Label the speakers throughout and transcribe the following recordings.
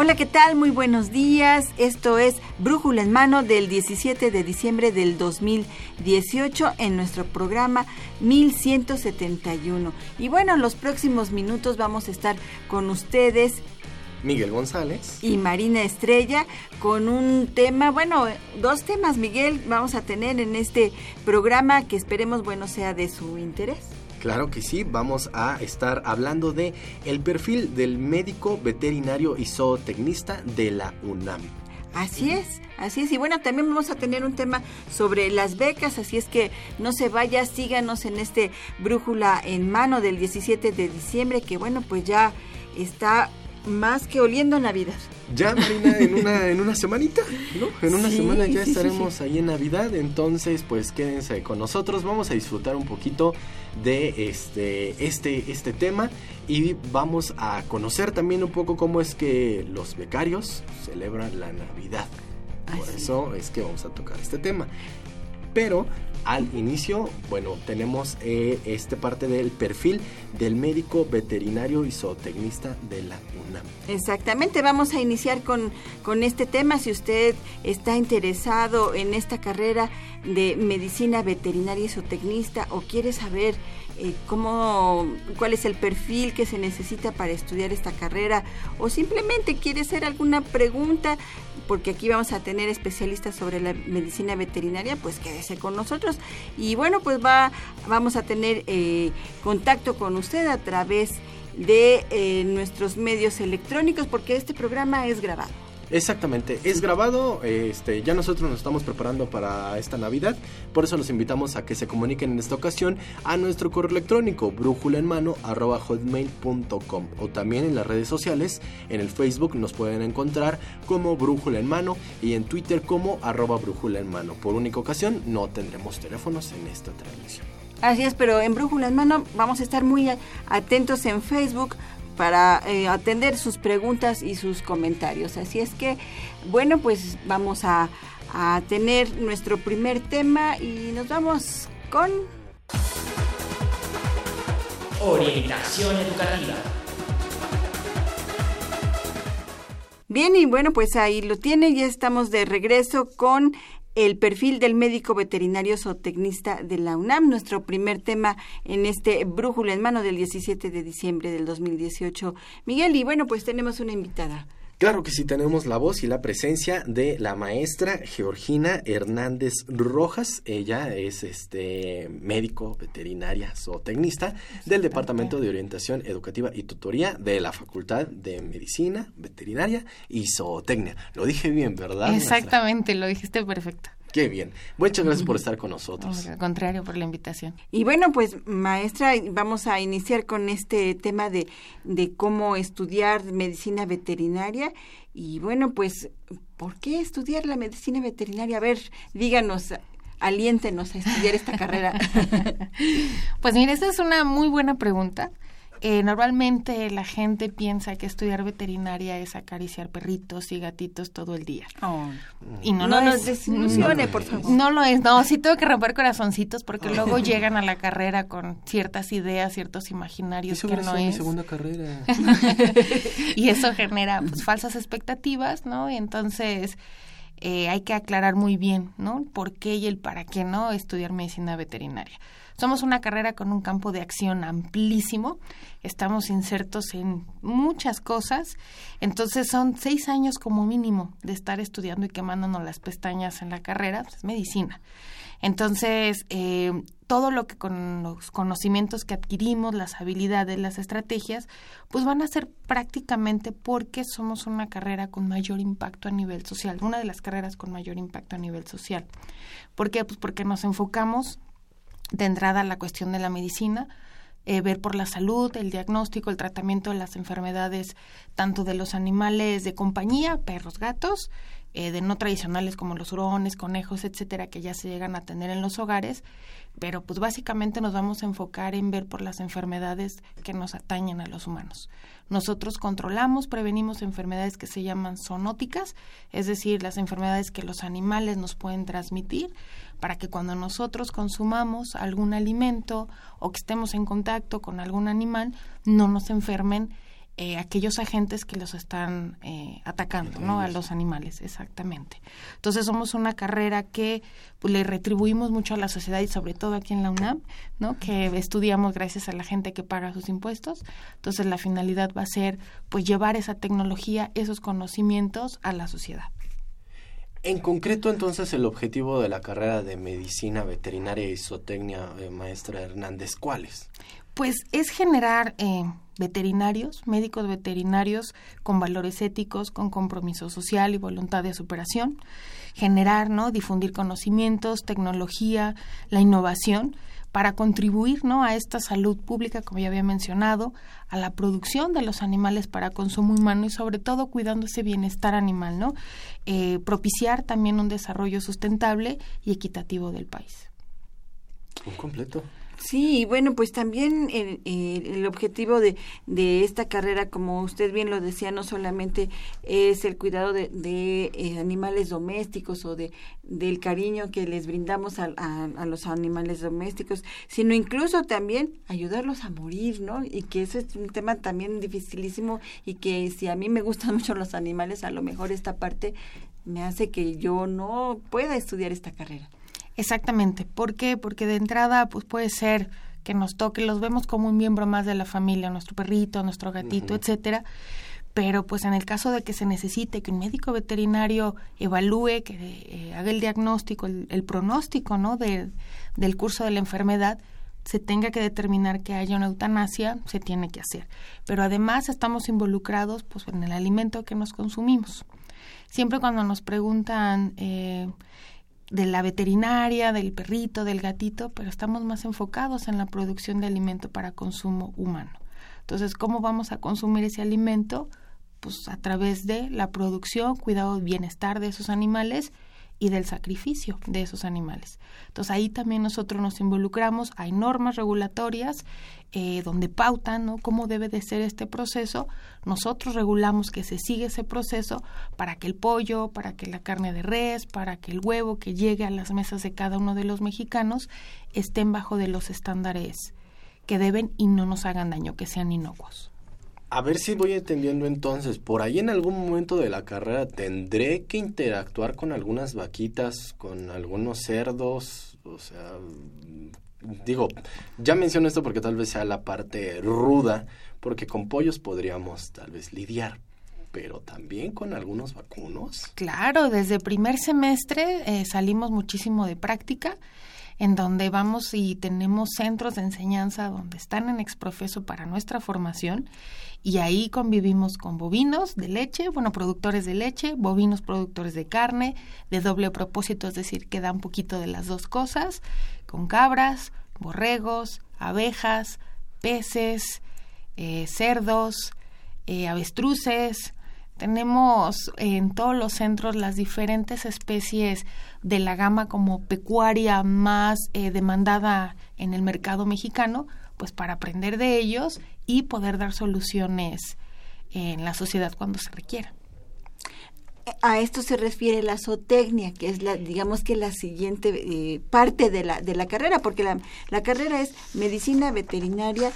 Speaker 1: Hola, ¿qué tal? Muy buenos días. Esto es Brújula en Mano del 17 de diciembre del 2018 en nuestro programa 1171. Y bueno, en los próximos minutos vamos a estar con ustedes
Speaker 2: Miguel González.
Speaker 1: Y Marina Estrella con un tema, bueno, dos temas, Miguel, vamos a tener en este programa que esperemos, bueno, sea de su interés.
Speaker 2: Claro que sí, vamos a estar hablando de el perfil del médico veterinario y zootecnista de la UNAM.
Speaker 1: Así es, así es. Y bueno, también vamos a tener un tema sobre las becas, así es que no se vaya, síganos en este brújula en mano del 17 de diciembre, que bueno, pues ya está más que oliendo Navidad.
Speaker 2: Ya, Marina, en una, en una semanita, ¿no? En una semana ya estaremos ahí en Navidad, entonces pues quédense con nosotros, vamos a disfrutar un poquito de este, este, este tema y vamos a conocer también un poco cómo es que los becarios celebran la Navidad. Por eso es que vamos a tocar este tema. Pero al inicio, bueno, tenemos eh, esta parte del perfil del médico veterinario y zootecnista de la UNAM.
Speaker 1: Exactamente, vamos a iniciar con, con este tema. Si usted está interesado en esta carrera de medicina veterinaria y zootecnista o quiere saber eh, cómo, cuál es el perfil que se necesita para estudiar esta carrera o simplemente quiere hacer alguna pregunta, porque aquí vamos a tener especialistas sobre la medicina veterinaria, pues quédese con nosotros. Y bueno, pues va, vamos a tener eh, contacto con usted a través de eh, nuestros medios electrónicos, porque este programa es grabado.
Speaker 2: Exactamente, es grabado, este, ya nosotros nos estamos preparando para esta Navidad, por eso los invitamos a que se comuniquen en esta ocasión a nuestro correo electrónico brújulaenmano@hotmail.com o también en las redes sociales, en el Facebook nos pueden encontrar como Brújula en Mano y en Twitter como arroba Brújula en Mano. Por única ocasión no tendremos teléfonos en esta transmisión.
Speaker 1: Así es, pero en Brújula en Mano vamos a estar muy atentos en Facebook para eh, atender sus preguntas y sus comentarios. Así es que, bueno, pues vamos a, a tener nuestro primer tema y nos vamos con...
Speaker 3: Orientación educativa.
Speaker 1: Bien, y bueno, pues ahí lo tiene, ya estamos de regreso con el perfil del médico veterinario zootecnista de la UNAM, nuestro primer tema en este Brújula en mano del 17 de diciembre del 2018. Miguel, y bueno, pues tenemos una invitada.
Speaker 2: Claro que sí tenemos la voz y la presencia de la maestra Georgina Hernández Rojas. Ella es este médico veterinaria zootecnista del Departamento de Orientación Educativa y Tutoría de la Facultad de Medicina, Veterinaria y Zootecnia. Lo dije bien, ¿verdad?
Speaker 4: Exactamente, lo dijiste perfecto.
Speaker 2: Qué bien. Muchas gracias por estar con nosotros.
Speaker 4: Al contrario, por la invitación.
Speaker 1: Y bueno, pues maestra, vamos a iniciar con este tema de, de cómo estudiar medicina veterinaria. Y bueno, pues, ¿por qué estudiar la medicina veterinaria? A ver, díganos, aliéntenos a estudiar esta carrera.
Speaker 4: pues mire, esta es una muy buena pregunta. Eh, normalmente la gente piensa que estudiar veterinaria es acariciar perritos y gatitos todo el día.
Speaker 1: Oh. Y no, no nos desilusione, por favor.
Speaker 4: No lo es, no, sí tengo que romper corazoncitos porque luego llegan a la carrera con ciertas ideas, ciertos imaginarios que no es.
Speaker 2: mi segunda carrera.
Speaker 4: y eso genera pues, falsas expectativas, ¿no? Y entonces eh, hay que aclarar muy bien, ¿no? ¿Por qué y el para qué no estudiar medicina veterinaria? Somos una carrera con un campo de acción amplísimo, estamos insertos en muchas cosas, entonces son seis años como mínimo de estar estudiando y quemándonos las pestañas en la carrera, pues, es medicina. Entonces, eh, todo lo que con los conocimientos que adquirimos, las habilidades, las estrategias, pues van a ser prácticamente porque somos una carrera con mayor impacto a nivel social, una de las carreras con mayor impacto a nivel social. ¿Por qué? Pues porque nos enfocamos de entrada la cuestión de la medicina, eh, ver por la salud, el diagnóstico, el tratamiento de las enfermedades, tanto de los animales de compañía, perros, gatos, eh, de no tradicionales como los hurones, conejos, etcétera, que ya se llegan a tener en los hogares, pero pues básicamente nos vamos a enfocar en ver por las enfermedades que nos atañen a los humanos. Nosotros controlamos, prevenimos enfermedades que se llaman zoonóticas, es decir, las enfermedades que los animales nos pueden transmitir, para que cuando nosotros consumamos algún alimento o que estemos en contacto con algún animal, no nos enfermen eh, aquellos agentes que los están eh, atacando, ¿no? A los animales, exactamente. Entonces somos una carrera que pues, le retribuimos mucho a la sociedad y sobre todo aquí en la UNAM, ¿no? Que estudiamos gracias a la gente que paga sus impuestos. Entonces la finalidad va a ser pues llevar esa tecnología, esos conocimientos a la sociedad.
Speaker 2: En concreto, entonces, el objetivo de la carrera de medicina veterinaria y zootecnia, eh, maestra Hernández, ¿cuál es?
Speaker 4: Pues es generar eh, veterinarios, médicos veterinarios con valores éticos, con compromiso social y voluntad de superación, generar, ¿no? difundir conocimientos, tecnología, la innovación para contribuir ¿no? a esta salud pública, como ya había mencionado, a la producción de los animales para consumo humano y sobre todo cuidando ese bienestar animal, ¿no? Eh, propiciar también un desarrollo sustentable y equitativo del país.
Speaker 2: Un completo.
Speaker 1: Sí, bueno, pues también el, el, objetivo de, de, esta carrera, como usted bien lo decía, no solamente es el cuidado de, de eh, animales domésticos o de del cariño que les brindamos a, a, los animales domésticos, sino incluso también ayudarlos a morir, ¿no? Y que eso es un tema también dificilísimo y que si a mí me gustan mucho los animales, a lo mejor esta parte me hace que yo no pueda estudiar esta carrera.
Speaker 4: Exactamente. ¿Por qué? Porque de entrada, pues puede ser que nos toque, los vemos como un miembro más de la familia, nuestro perrito, nuestro gatito, etcétera. Pero pues en el caso de que se necesite que un médico veterinario evalúe, que eh, haga el diagnóstico, el, pronóstico, ¿no? De, del curso de la enfermedad, se tenga que determinar que haya una eutanasia, se tiene que hacer. Pero además estamos involucrados pues en el alimento que nos consumimos. Siempre cuando nos preguntan eh, de la veterinaria, del perrito, del gatito, pero estamos más enfocados en la producción de alimento para consumo humano. Entonces, ¿cómo vamos a consumir ese alimento? Pues a través de la producción, cuidado, bienestar de esos animales y del sacrificio de esos animales. Entonces ahí también nosotros nos involucramos, hay normas regulatorias eh, donde pautan ¿no? cómo debe de ser este proceso, nosotros regulamos que se siga ese proceso para que el pollo, para que la carne de res, para que el huevo que llegue a las mesas de cada uno de los mexicanos estén bajo de los estándares que deben y no nos hagan daño, que sean inocuos.
Speaker 2: A ver si voy entendiendo entonces, por ahí en algún momento de la carrera tendré que interactuar con algunas vaquitas, con algunos cerdos, o sea, digo, ya menciono esto porque tal vez sea la parte ruda, porque con pollos podríamos tal vez lidiar, pero también con algunos vacunos.
Speaker 4: Claro, desde primer semestre eh, salimos muchísimo de práctica en donde vamos y tenemos centros de enseñanza donde están en exprofeso para nuestra formación y ahí convivimos con bovinos de leche, bueno, productores de leche, bovinos productores de carne, de doble propósito, es decir, que da un poquito de las dos cosas, con cabras, borregos, abejas, peces, eh, cerdos, eh, avestruces, tenemos en todos los centros las diferentes especies de la gama como pecuaria más eh, demandada en el mercado mexicano, pues para aprender de ellos y poder dar soluciones en la sociedad cuando se requiera.
Speaker 1: A esto se refiere la zootecnia, que es la, digamos que la siguiente eh, parte de la, de la carrera, porque la, la carrera es medicina veterinaria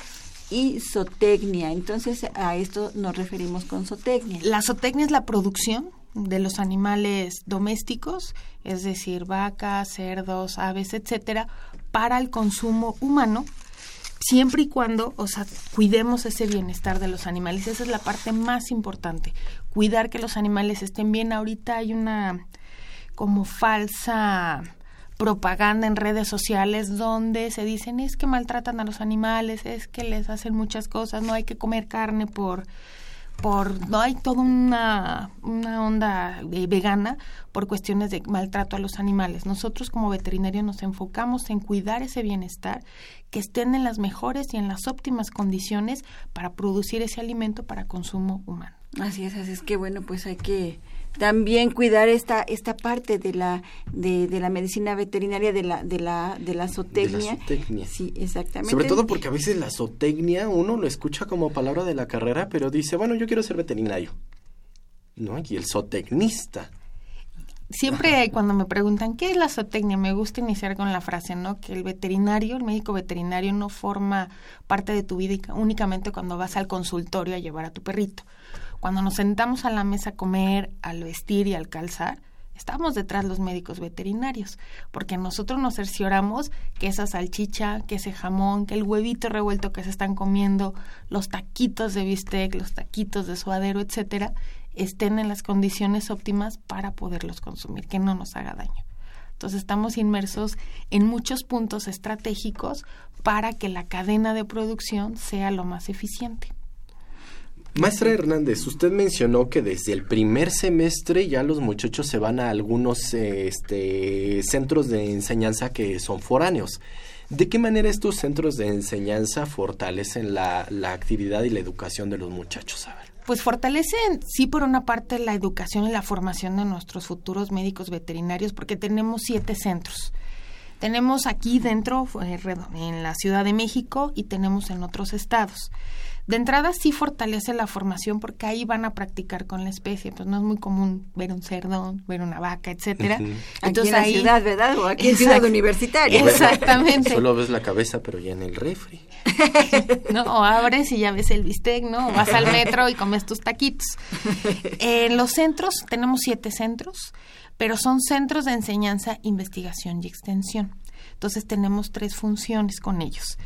Speaker 1: y zootecnia. Entonces, a esto nos referimos con zootecnia.
Speaker 4: La zootecnia es la producción de los animales domésticos, es decir, vacas, cerdos, aves, etcétera, para el consumo humano, siempre y cuando, o sea, cuidemos ese bienestar de los animales. Esa es la parte más importante, cuidar que los animales estén bien. Ahorita hay una como falsa propaganda en redes sociales donde se dicen es que maltratan a los animales, es que les hacen muchas cosas, no hay que comer carne por por no hay toda una, una onda vegana por cuestiones de maltrato a los animales. Nosotros como veterinarios nos enfocamos en cuidar ese bienestar, que estén en las mejores y en las óptimas condiciones para producir ese alimento para consumo humano.
Speaker 1: Así es, así es que bueno, pues hay que también cuidar esta esta parte de la de, de la medicina veterinaria de la de la de la zootecnia. Sí, exactamente.
Speaker 2: Sobre todo porque a veces la zootecnia uno lo escucha como palabra de la carrera, pero dice, bueno, yo quiero ser veterinario. No, y el zootecnista.
Speaker 4: Siempre cuando me preguntan qué es la zootecnia, me gusta iniciar con la frase, ¿no? Que el veterinario, el médico veterinario no forma parte de tu vida únicamente cuando vas al consultorio a llevar a tu perrito cuando nos sentamos a la mesa a comer, al vestir y al calzar, estamos detrás los médicos veterinarios, porque nosotros nos cercioramos que esa salchicha, que ese jamón, que el huevito revuelto que se están comiendo, los taquitos de bistec, los taquitos de suadero, etcétera, estén en las condiciones óptimas para poderlos consumir, que no nos haga daño. Entonces estamos inmersos en muchos puntos estratégicos para que la cadena de producción sea lo más eficiente.
Speaker 2: Maestra Hernández, usted mencionó que desde el primer semestre ya los muchachos se van a algunos este, centros de enseñanza que son foráneos. ¿De qué manera estos centros de enseñanza fortalecen la, actividad y la educación de los muchachos?
Speaker 4: Pues fortalecen, sí, por una parte, la educación y la formación de nuestros futuros médicos veterinarios, porque tenemos siete centros. Tenemos aquí dentro, eh, en la Ciudad de México, y tenemos en otros estados. De entrada sí fortalece la formación porque ahí van a practicar con la especie, pues no es muy común ver un cerdo, ver una vaca, etcétera.
Speaker 1: Entonces aquí en la ciudad, ¿verdad? O aquí en ciudad universitaria.
Speaker 4: Exactamente.
Speaker 2: Solo ves la cabeza, pero ya en el refri.
Speaker 4: no, o abres y ya ves el bistec, ¿no? O vas al metro y comes tus taquitos. En los centros tenemos siete centros, pero son centros de enseñanza, investigación y extensión. Entonces tenemos tres funciones con ellos.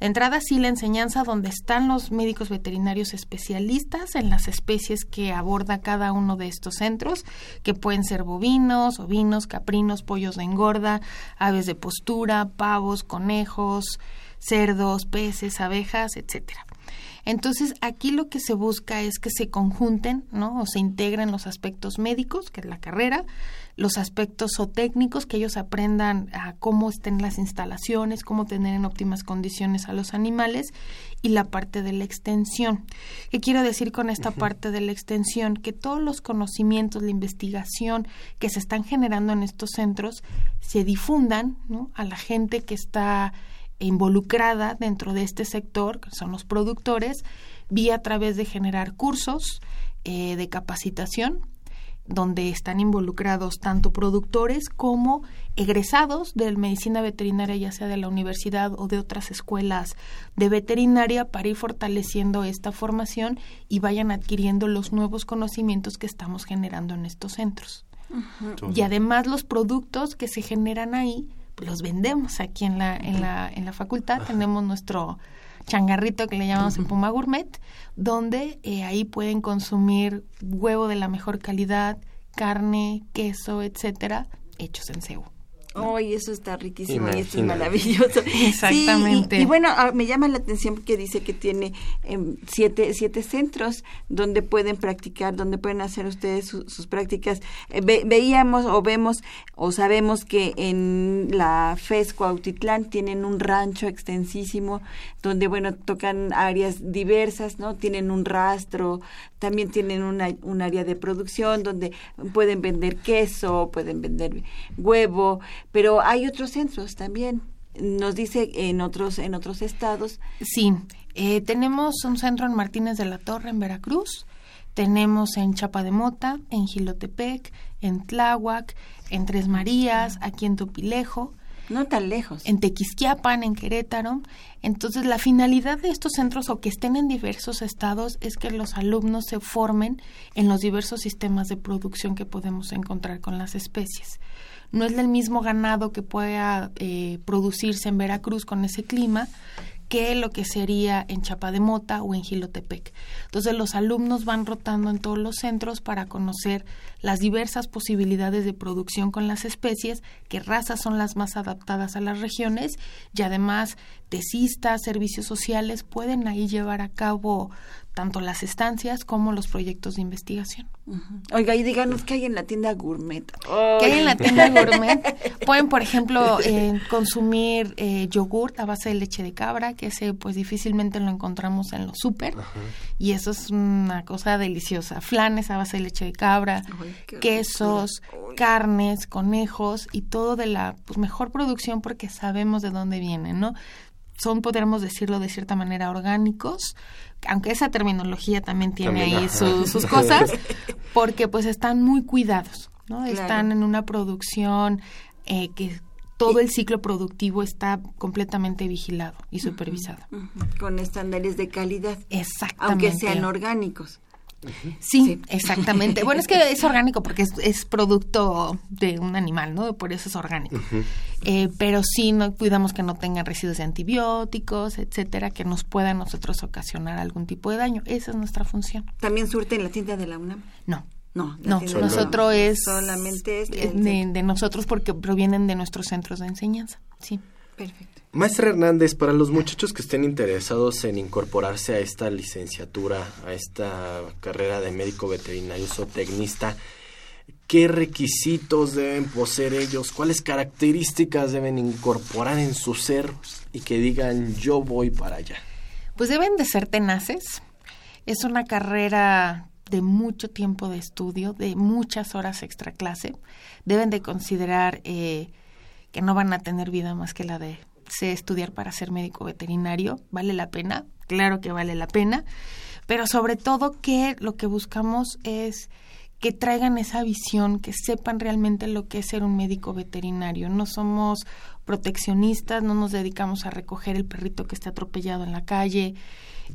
Speaker 4: De entrada, sí, la enseñanza donde están los médicos veterinarios especialistas en las especies que aborda cada uno de estos centros, que pueden ser bovinos, ovinos, caprinos, pollos de engorda, aves de postura, pavos, conejos, cerdos, peces, abejas, etcétera. Entonces, aquí lo que se busca es que se conjunten, ¿no? O se integren los aspectos médicos, que es la carrera, los aspectos o técnicos, que ellos aprendan a cómo estén las instalaciones, cómo tener en óptimas condiciones a los animales y la parte de la extensión. ¿Qué quiero decir con esta parte de la extensión? Que todos los conocimientos, la investigación que se están generando en estos centros se difundan a la gente que está involucrada dentro de este sector, que son los productores, vía a través de generar cursos eh, de capacitación donde están involucrados tanto productores como egresados de medicina veterinaria, ya sea de la universidad o de otras escuelas de veterinaria, para ir fortaleciendo esta formación y vayan adquiriendo los nuevos conocimientos que estamos generando en estos centros. Y además los productos que se generan ahí, los vendemos aquí en la, en la, en la facultad. Tenemos nuestro changarrito que le llamamos en Puma Gourmet, donde eh, ahí pueden consumir huevo de la mejor calidad, carne, queso, etcétera, hechos en Cebu.
Speaker 1: Ay, eso está riquísimo y esto es maravilloso.
Speaker 4: Exactamente.
Speaker 1: y, bueno, ah, me llama la atención que dice que tiene em, siete, siete centros donde pueden practicar, donde pueden hacer ustedes sus prácticas. Eh, veíamos o vemos o sabemos que en la FES Cuautitlán tienen un rancho extensísimo donde, bueno, tocan áreas diversas, ¿no? Tienen un rastro, también tienen una, un área de producción donde pueden vender queso, pueden vender huevo, pero hay otros centros también. Nos dice en otros en otros estados.
Speaker 4: Sí, eh, tenemos un centro en Martínez de la Torre, en Veracruz. Tenemos en Chapa de Mota, en Gilotepec, en Tláhuac, en Tres Marías, aquí en Topilejo.
Speaker 1: No tan lejos.
Speaker 4: En Tequisquiapan, en Querétaro. Entonces, la finalidad de estos centros o que estén en diversos estados es que los alumnos se formen en los diversos sistemas de producción que podemos encontrar con las especies no es el mismo ganado que pueda eh, producirse en Veracruz con ese clima que lo que sería en Chapademota o en Gilotepec. Entonces los alumnos van rotando en todos los centros para conocer las diversas posibilidades de producción con las especies, qué razas son las más adaptadas a las regiones y además tesistas, servicios sociales pueden ahí llevar a cabo tanto las estancias como los proyectos de investigación.
Speaker 1: Oiga, y díganos qué hay en la tienda gourmet.
Speaker 4: ¿Qué hay en la tienda gourmet? Pueden, por ejemplo, eh, consumir eh, yogurt a base de leche de cabra, que ese pues difícilmente lo encontramos en los súper. Y eso es una cosa deliciosa. Flanes a base de leche de cabra, quesos, carnes, conejos y todo de la pues, mejor producción porque sabemos de dónde vienen, ¿no? son, podríamos decirlo de cierta manera, orgánicos, aunque esa terminología también tiene ahí sus cosas, porque pues están muy cuidados, ¿no? Están en una producción eh, que todo el ciclo productivo está completamente vigilado y supervisado.
Speaker 1: Con estándares de calidad.
Speaker 4: Exactamente.
Speaker 1: Aunque sean orgánicos.
Speaker 4: Sí, exactamente. bueno, es que es orgánico porque es, producto de un animal, ¿no? Por eso es orgánico. Eh, pero sí no cuidamos que no tengan residuos de antibióticos, etcétera, que nos puedan nosotros ocasionar algún tipo de daño. Esa es nuestra función.
Speaker 1: ¿También surte en la tienda de la UNAM?
Speaker 4: No.
Speaker 1: No,
Speaker 4: no nosotros es
Speaker 1: solamente es
Speaker 4: de, de nosotros porque provienen de nuestros centros de enseñanza. Sí.
Speaker 1: Perfecto.
Speaker 2: Maestra Hernández, para los muchachos que estén interesados en incorporarse a esta licenciatura, a esta carrera de médico veterinario zootecnista, ¿qué requisitos deben poseer ellos? ¿Cuáles características deben incorporar en su ser y que digan yo voy para allá?
Speaker 4: Pues deben de ser tenaces. Es una carrera de mucho tiempo de estudio, de muchas horas extra clase. Deben de considerar eh, que no van a tener vida más que la de sé estudiar para ser médico veterinario, ¿vale la pena? Claro que vale la pena, pero sobre todo que lo que buscamos es que traigan esa visión, que sepan realmente lo que es ser un médico veterinario. No somos proteccionistas, no nos dedicamos a recoger el perrito que está atropellado en la calle,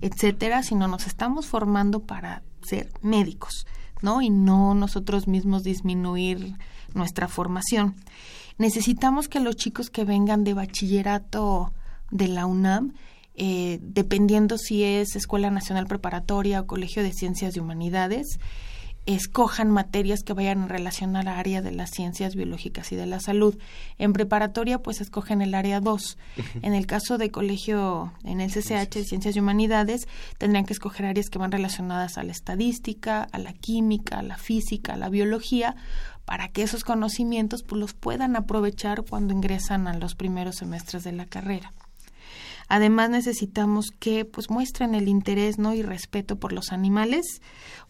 Speaker 4: etcétera, sino nos estamos formando para ser médicos, ¿no? Y no nosotros mismos disminuir nuestra formación necesitamos que los chicos que vengan de bachillerato de la UNAM, eh, dependiendo si es Escuela Nacional Preparatoria o Colegio de Ciencias y Humanidades, escojan materias que vayan a relacionar a área de las ciencias biológicas y de la salud. En preparatoria, pues escogen el área 2. En el caso de colegio, en el CCH de Ciencias y Humanidades, tendrían que escoger áreas que van relacionadas a la estadística, a la química, a la física, a la biología, para que esos conocimientos pues, los puedan aprovechar cuando ingresan a los primeros semestres de la carrera. Además necesitamos que pues muestren el interés ¿no? y respeto por los animales,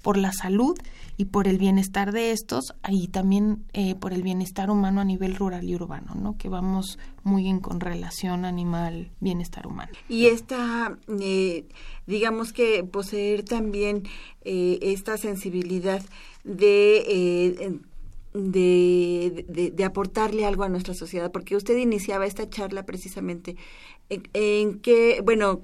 Speaker 4: por la salud y por el bienestar de estos y también eh, por el bienestar humano a nivel rural y urbano, ¿no? que vamos muy bien con relación animal bienestar humano.
Speaker 1: Y esta, eh, digamos que poseer también eh, esta sensibilidad de de, de, aportarle algo a nuestra sociedad, porque usted iniciaba esta charla precisamente en, que, bueno,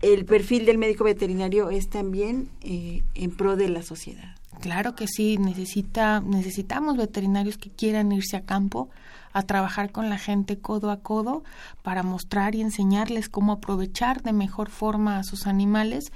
Speaker 1: el perfil del médico veterinario es también eh, en pro de la sociedad.
Speaker 4: Claro que sí, necesita, necesitamos veterinarios que quieran irse a campo a trabajar con la gente codo a codo para mostrar y enseñarles cómo aprovechar de mejor forma a sus animales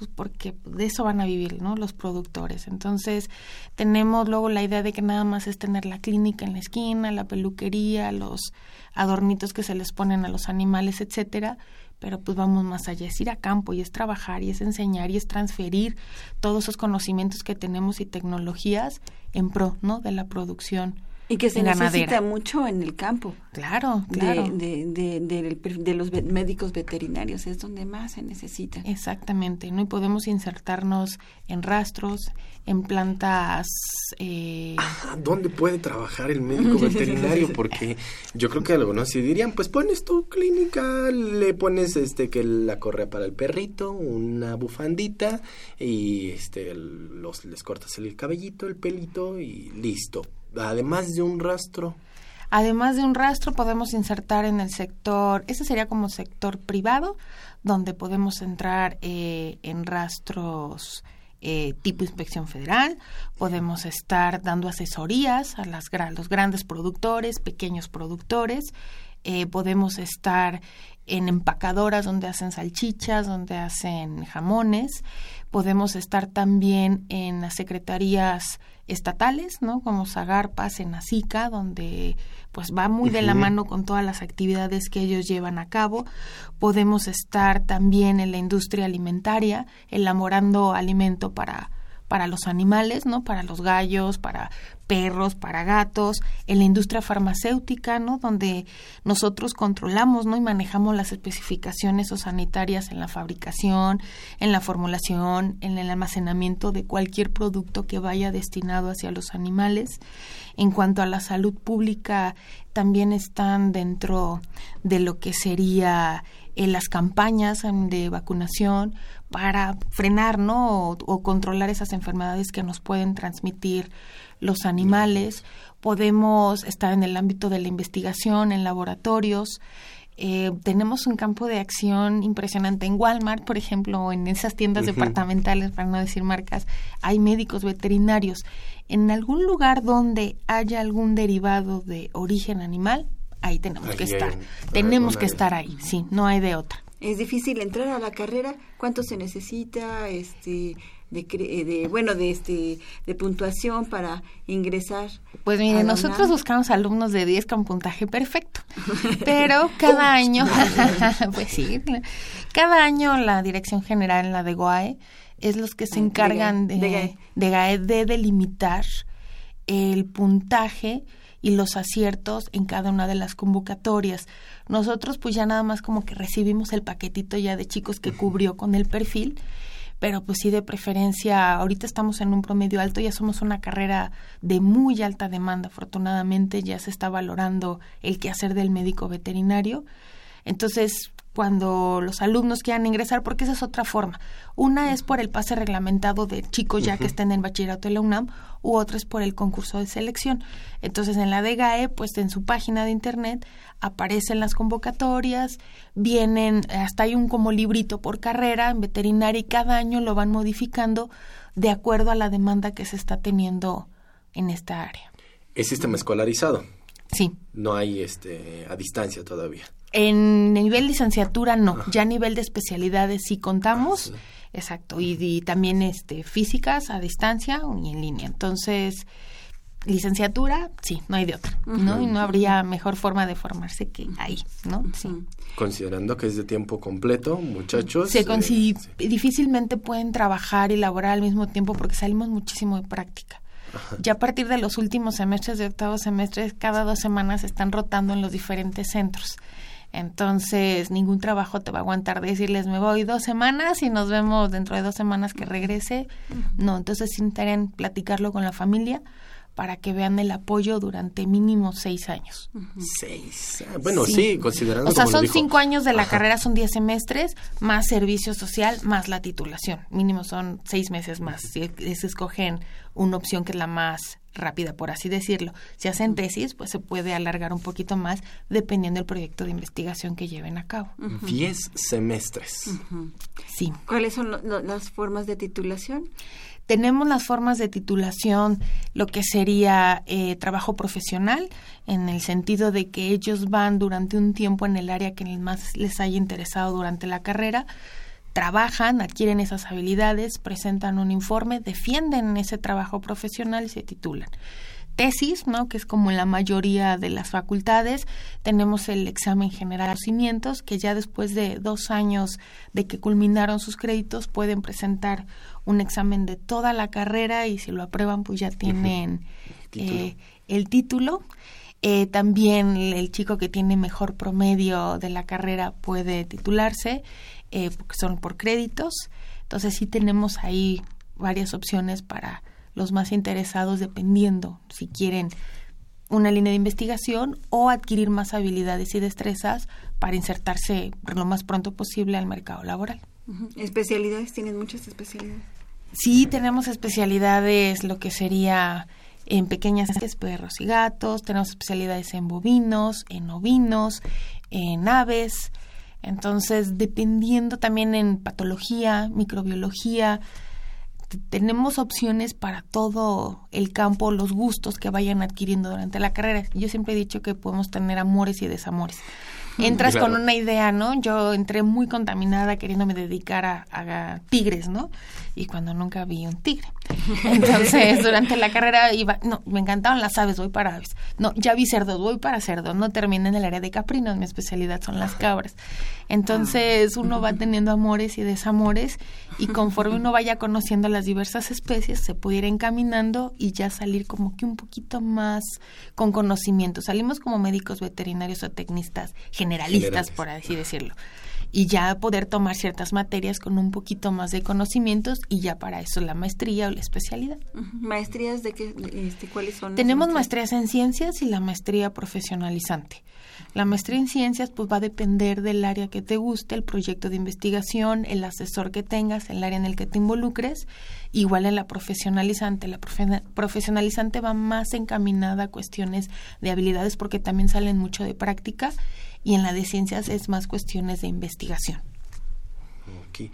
Speaker 4: pues porque de eso van a vivir, ¿no? Los productores. Entonces, tenemos luego la idea de que nada más es tener la clínica en la esquina, la peluquería, los adornitos que se les ponen a los animales, etcétera, pero pues vamos más allá, es ir a campo y es trabajar y es enseñar y es transferir todos esos conocimientos que tenemos y tecnologías en pro, ¿no? De la producción
Speaker 1: y que se necesita mucho en el campo.
Speaker 4: Claro, claro.
Speaker 1: De, de, de, los médicos veterinarios, es donde más se necesita.
Speaker 4: Exactamente, ¿no? Y podemos insertarnos en rastros, en plantas... Eh...
Speaker 2: ¿Dónde puede trabajar el médico veterinario? Porque yo creo que algunos sí dirían, pues pones tu clínica, le pones este que la correa para el perrito, una bufandita y este los les cortas el cabellito, el pelito y listo además de un rastro.
Speaker 4: Además de un rastro, podemos insertar en el sector, ese sería como sector privado, donde podemos entrar eh, en rastros eh, tipo inspección federal, podemos estar dando asesorías a las, los grandes productores, pequeños productores, eh, podemos estar en empacadoras donde hacen salchichas, donde hacen jamones, podemos estar también en las secretarías estatales, ¿no? Como Zagarpa, Senacica, donde pues va muy de la mano con todas las actividades que ellos llevan a cabo. Podemos estar también en la industria alimentaria, elaborando alimento para para los animales, ¿no? Para los gallos, para perros, para gatos, en la industria farmacéutica, ¿no? Donde nosotros controlamos, ¿no? Y manejamos las especificaciones o sanitarias en la fabricación, en la formulación, en el almacenamiento de cualquier producto que vaya destinado hacia los animales. En cuanto a la salud pública, también están dentro de lo que sería en las campañas de vacunación para frenar ¿no? o, controlar esas enfermedades que nos pueden transmitir los animales. Podemos estar en el ámbito de la investigación, en laboratorios. Eh, tenemos un campo de acción impresionante en Walmart, por ejemplo, en esas tiendas departamentales, para no decir marcas, hay médicos veterinarios. En algún lugar donde haya algún derivado de origen animal, ahí tenemos que estar. tenemos que estar ahí, sí, no hay de otra.
Speaker 1: Es difícil entrar a la carrera. ¿Cuánto se necesita este de, eh, de bueno de este de puntuación para ingresar?
Speaker 4: Pues mire, nosotros buscamos alumnos de 10 con puntaje perfecto. Pero cada año pues sí, cada año la Dirección General la de GOAE es los que se ah, encargan de, de, de, de delimitar el puntaje y los aciertos en cada una de las convocatorias. Nosotros pues ya nada más como que recibimos el paquetito ya de chicos que cubrió con el perfil, pero pues sí de preferencia, ahorita estamos en un promedio alto, ya somos una carrera de muy alta demanda, afortunadamente ya se está valorando el quehacer del médico veterinario. Entonces, cuando los alumnos quieran ingresar, porque esa es otra forma. Una es por el pase reglamentado de chicos ya que estén en bachillerato de la UNAM, u otra es por el concurso de selección. Entonces, en la DGAE, pues en su página de internet aparecen las convocatorias, vienen, hasta hay un como librito por carrera en veterinaria y cada año lo van modificando de acuerdo a la demanda que se está teniendo en esta área.
Speaker 2: ¿Es sistema escolarizado?
Speaker 4: Sí.
Speaker 2: No hay este a distancia todavía.
Speaker 4: En nivel licenciatura no, ya a nivel de especialidades sí contamos, ah, exacto, y, también este físicas a distancia y en línea. Entonces, licenciatura, sí, no hay de otra, ¿no? Y no habría mejor forma de formarse que ahí, ¿no? Sí.
Speaker 2: Considerando que es de tiempo completo, muchachos.
Speaker 4: Se eh, Difícilmente pueden trabajar y laborar al mismo tiempo porque salimos muchísimo de práctica. Ya a partir de los últimos semestres de octavo semestre, cada dos semanas están rotando en los diferentes centros. Entonces, ningún trabajo te va a aguantar decirles, me voy dos semanas y nos vemos dentro de dos semanas que regrese. No, entonces necesitarían platicarlo con la familia para que vean el apoyo durante mínimo seis años.
Speaker 2: Seis. Ah, bueno, sí, considerando.
Speaker 4: O sea, son cinco años de la carrera, son diez semestres, más servicio social, más la titulación. Mínimo son seis meses más. Si se escogen una opción que es la más rápida, por así decirlo. Si hacen tesis, pues se puede alargar un poquito más dependiendo del proyecto de investigación que lleven a cabo.
Speaker 2: Diez semestres.
Speaker 4: Sí.
Speaker 1: ¿Cuáles son las formas de titulación?
Speaker 4: Tenemos las formas de titulación, lo que sería eh, trabajo profesional, en el sentido de que ellos van durante un tiempo en el área que más les haya interesado durante la carrera, trabajan, adquieren esas habilidades, presentan un informe, defienden ese trabajo profesional y se titulan. Tesis, ¿no? que es como en la mayoría de las facultades, tenemos el examen general de conocimientos, que ya después de dos años de que culminaron sus créditos pueden presentar un examen de toda la carrera y si lo aprueban pues ya tienen eh, el título. Eh, también el chico que tiene mejor promedio de la carrera puede titularse eh, son por créditos. Entonces sí tenemos ahí varias opciones para los más interesados dependiendo si quieren una línea de investigación o adquirir más habilidades y destrezas para insertarse lo más pronto posible al mercado laboral.
Speaker 1: ¿Especialidades? ¿Tienen muchas especialidades?
Speaker 4: Sí, tenemos especialidades, lo que sería en pequeñas perros y gatos, tenemos especialidades en bovinos, en ovinos, en aves, entonces, dependiendo también en patología, microbiología, tenemos opciones para todo el campo, los gustos que vayan adquiriendo durante la carrera. Yo siempre he dicho que podemos tener amores y desamores entras con una idea, ¿no? Yo entré muy contaminada queriéndome dedicar a, a, tigres, ¿no? Y cuando nunca vi un tigre. Entonces, durante la carrera iba, no, me encantaban las aves, voy para aves. No, ya vi cerdos, voy para cerdos. No terminé en el área de caprinos, mi especialidad son las cabras. Entonces, uno va teniendo amores y desamores y conforme uno vaya conociendo las diversas especies, se puede ir encaminando y ya salir como que un poquito más con conocimiento. Salimos como médicos veterinarios o tecnistas generalistas, por así decirlo. Y ya poder tomar ciertas materias con un poquito más de conocimientos y ya para eso la maestría o la especialidad.
Speaker 1: ¿Maestrías de qué? Este, ¿Cuáles son?
Speaker 4: Tenemos maestrías en ciencias y la maestría profesionalizante. La maestría en ciencias pues va a depender del área que te guste, el proyecto de investigación, el asesor que tengas, el área en el que te involucres. Igual en la profesionalizante, la profesionalizante va más encaminada a cuestiones de habilidades porque también salen mucho de práctica y en la de ciencias es más cuestiones de investigación.
Speaker 2: Okay.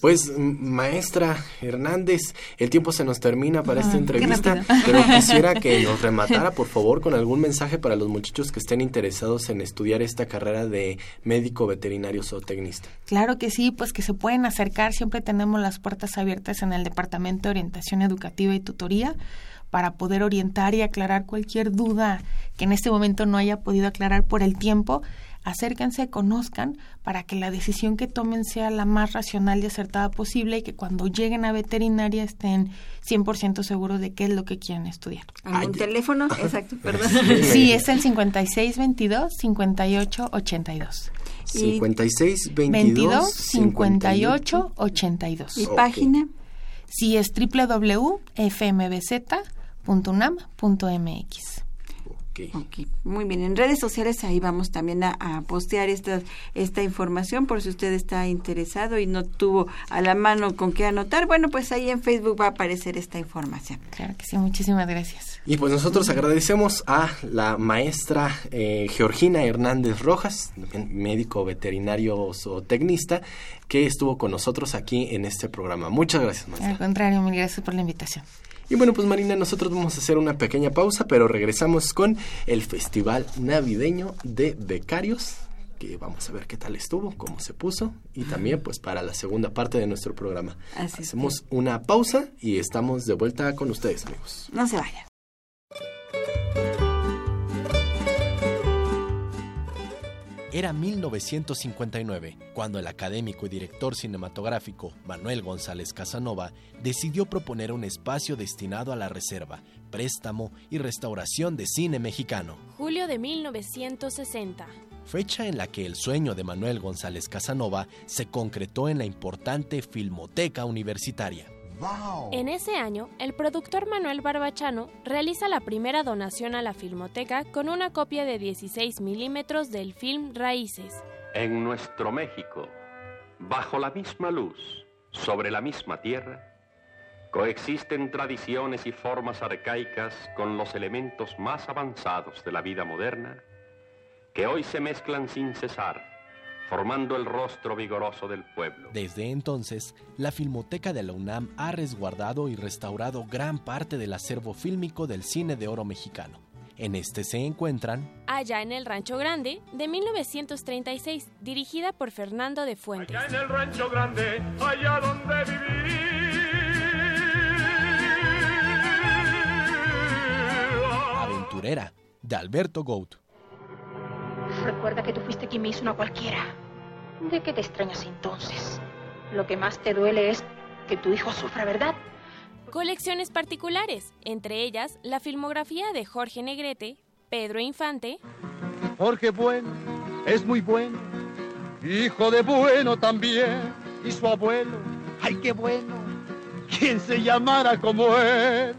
Speaker 2: Pues maestra Hernández, el tiempo se nos termina para esta entrevista, pero quisiera que nos rematara por favor con algún mensaje para los muchachos que estén interesados en estudiar esta carrera de médico veterinario zootecnista.
Speaker 4: Claro que sí, pues que se pueden acercar, siempre tenemos las puertas abiertas en el Departamento de Orientación Educativa y Tutoría para poder orientar y aclarar cualquier duda que en este momento no haya podido aclarar por el tiempo acérquense, conozcan para que la decisión que tomen sea la más racional y acertada posible y que cuando lleguen a veterinaria estén 100% seguros de qué es lo que quieren estudiar.
Speaker 1: ¿Algún teléfono? Exacto, perdón.
Speaker 4: Sí, es el 5622-5882.
Speaker 2: 5622
Speaker 4: 5882.
Speaker 1: ¿Y página?
Speaker 4: Sí, es www.fmbz.unam.mx.
Speaker 1: Muy bien, en redes sociales ahí vamos también a, postear esta, esta información por si usted está interesado y no tuvo a la mano con qué anotar. Bueno, pues ahí en Facebook va a aparecer esta información.
Speaker 4: Claro que sí, muchísimas gracias.
Speaker 2: Y pues nosotros agradecemos a la maestra eh, Georgina Hernández Rojas, médico veterinario o tecnista, que estuvo con nosotros aquí en este programa. Muchas gracias, maestra.
Speaker 4: Al contrario, mil gracias por la invitación.
Speaker 2: Y bueno, pues Marina, nosotros vamos a hacer una pequeña pausa, pero regresamos con el Festival Navideño de Becarios, que vamos a ver qué tal estuvo, cómo se puso, y también pues para la segunda parte de nuestro programa. Hacemos una pausa y estamos de vuelta con ustedes, amigos.
Speaker 1: No se vayan.
Speaker 5: Era 1959, cuando el académico y director cinematográfico Manuel González Casanova decidió proponer un espacio destinado a la reserva, préstamo y restauración de cine mexicano.
Speaker 6: Julio de 1960.
Speaker 5: Fecha en la que el sueño de Manuel González Casanova se concretó en la importante Filmoteca Universitaria.
Speaker 6: En ese año, el productor Manuel Barbachano realiza la primera donación a la Filmoteca con una copia de 16 milímetros del film Raíces.
Speaker 7: En nuestro México, bajo la misma luz, sobre la misma tierra, coexisten tradiciones y formas arcaicas con los elementos más avanzados de la vida moderna que hoy se mezclan sin cesar formando el rostro vigoroso del pueblo.
Speaker 5: Desde entonces, la Filmoteca de la UNAM ha resguardado y restaurado gran parte del acervo fílmico del cine de oro mexicano. En este se encuentran
Speaker 6: Allá en el Rancho Grande, de 1936, dirigida por Fernando de Fuentes.
Speaker 8: Allá en el Rancho Grande, allá donde viví.
Speaker 5: Aventurera, de Alberto Gout.
Speaker 9: Recuerda que tú fuiste quien me hizo una cualquiera. ¿De qué te extrañas entonces? Lo que más te duele es que tu hijo sufra, ¿verdad?
Speaker 6: Colecciones particulares, entre ellas la filmografía de Jorge Negrete, Pedro Infante.
Speaker 10: Jorge Bueno es muy bueno, hijo de Bueno también, y su abuelo, ay qué bueno, quien se llamara como él.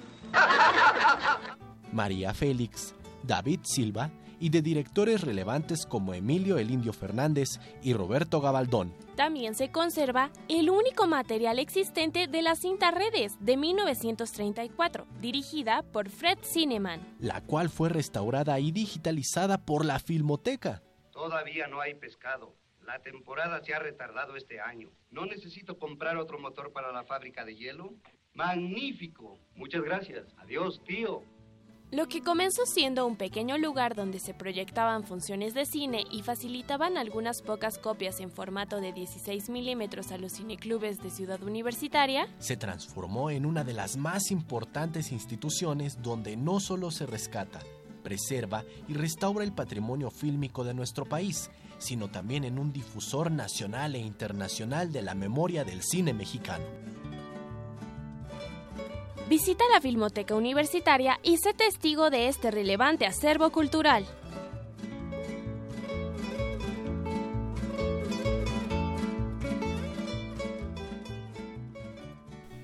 Speaker 5: María Félix, David Silva y de directores relevantes como Emilio el Indio Fernández y Roberto Gabaldón.
Speaker 6: También se conserva el único material existente de la cinta Redes de 1934, dirigida por Fred Cineman,
Speaker 5: la cual fue restaurada y digitalizada por la Filmoteca.
Speaker 11: Todavía no hay pescado. La temporada se ha retardado este año. ¿No necesito comprar otro motor para la fábrica de hielo? Magnífico. Muchas gracias. Adiós, tío.
Speaker 6: Lo que comenzó siendo un pequeño lugar donde se proyectaban funciones de cine y facilitaban algunas pocas copias en formato de 16 milímetros a los cineclubes de Ciudad Universitaria,
Speaker 5: se transformó en una de las más importantes instituciones donde no solo se rescata, preserva y restaura el patrimonio fílmico de nuestro país, sino también en un difusor nacional e internacional de la memoria del cine mexicano.
Speaker 6: Visita la Filmoteca Universitaria y sé testigo de este relevante acervo cultural.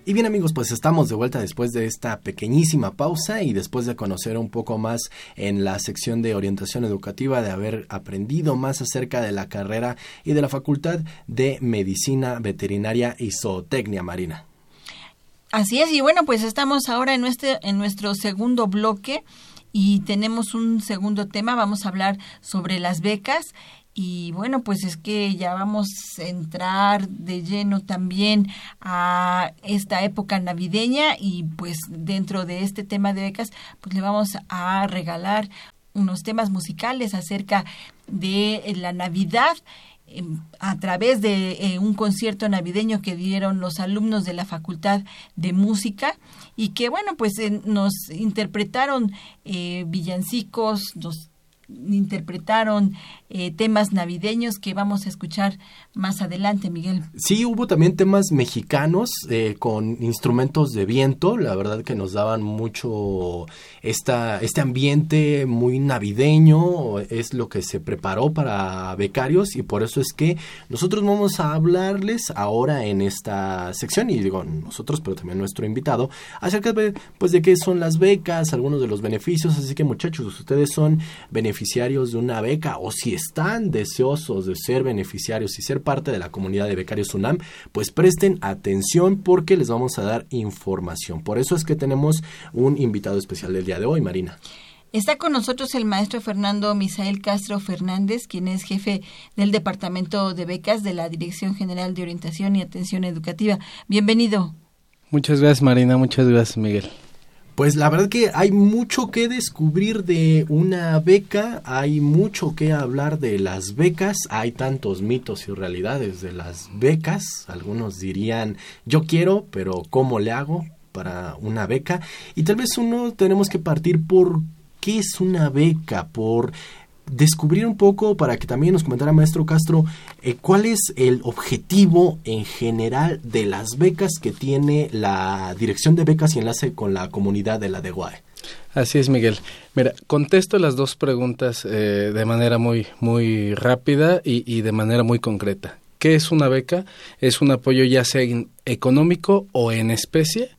Speaker 2: Y bien amigos, pues estamos de vuelta después de esta pequeñísima pausa y después de conocer un poco más en la sección de orientación educativa, de haber aprendido más acerca de la carrera y de la Facultad de Medicina Veterinaria y Zootecnia Marina.
Speaker 1: Así es, y bueno, pues estamos ahora en nuestro, en nuestro segundo bloque y tenemos un segundo tema, vamos a hablar sobre las becas y bueno, pues es que ya vamos a entrar de lleno también a esta época navideña y pues dentro de este tema de becas, pues le vamos a regalar unos temas musicales acerca de la Navidad a través de eh, un concierto navideño que dieron los alumnos de la Facultad de Música y que bueno pues eh, nos interpretaron eh, villancicos, nos interpretaron eh, temas navideños que vamos a escuchar más adelante, Miguel.
Speaker 2: Sí, hubo también temas mexicanos eh, con instrumentos de viento, la verdad que nos daban mucho esta, este ambiente muy navideño, es lo que se preparó para becarios y por eso es que nosotros vamos a hablarles ahora en esta sección, y digo nosotros, pero también nuestro invitado, acerca de, pues, de qué son las becas, algunos de los beneficios, así que muchachos, ustedes son beneficiarios de una beca o si están deseosos de ser beneficiarios y ser parte de la comunidad de becarios UNAM, pues presten atención porque les vamos a dar información. Por eso es que tenemos un invitado especial del día de hoy, Marina.
Speaker 1: Está con nosotros el maestro Fernando Misael Castro Fernández, quien es jefe del Departamento de Becas de la Dirección General de Orientación y Atención Educativa. Bienvenido.
Speaker 12: Muchas gracias, Marina. Muchas gracias, Miguel.
Speaker 2: Pues la verdad que hay mucho que descubrir de una beca, hay mucho que hablar de las becas, hay tantos mitos y realidades de las becas, algunos dirían yo quiero, pero ¿cómo le hago para una beca? Y tal vez uno tenemos que partir por qué es una beca, por descubrir un poco para que también nos comentara maestro Castro eh, cuál es el objetivo en general de las becas que tiene la dirección de becas y enlace con la comunidad de la DEGUAE.
Speaker 12: Así es, Miguel. Mira, contesto las dos preguntas eh, de manera muy, muy rápida y, y de manera muy concreta. ¿Qué es una beca? Es un apoyo ya sea económico o en especie.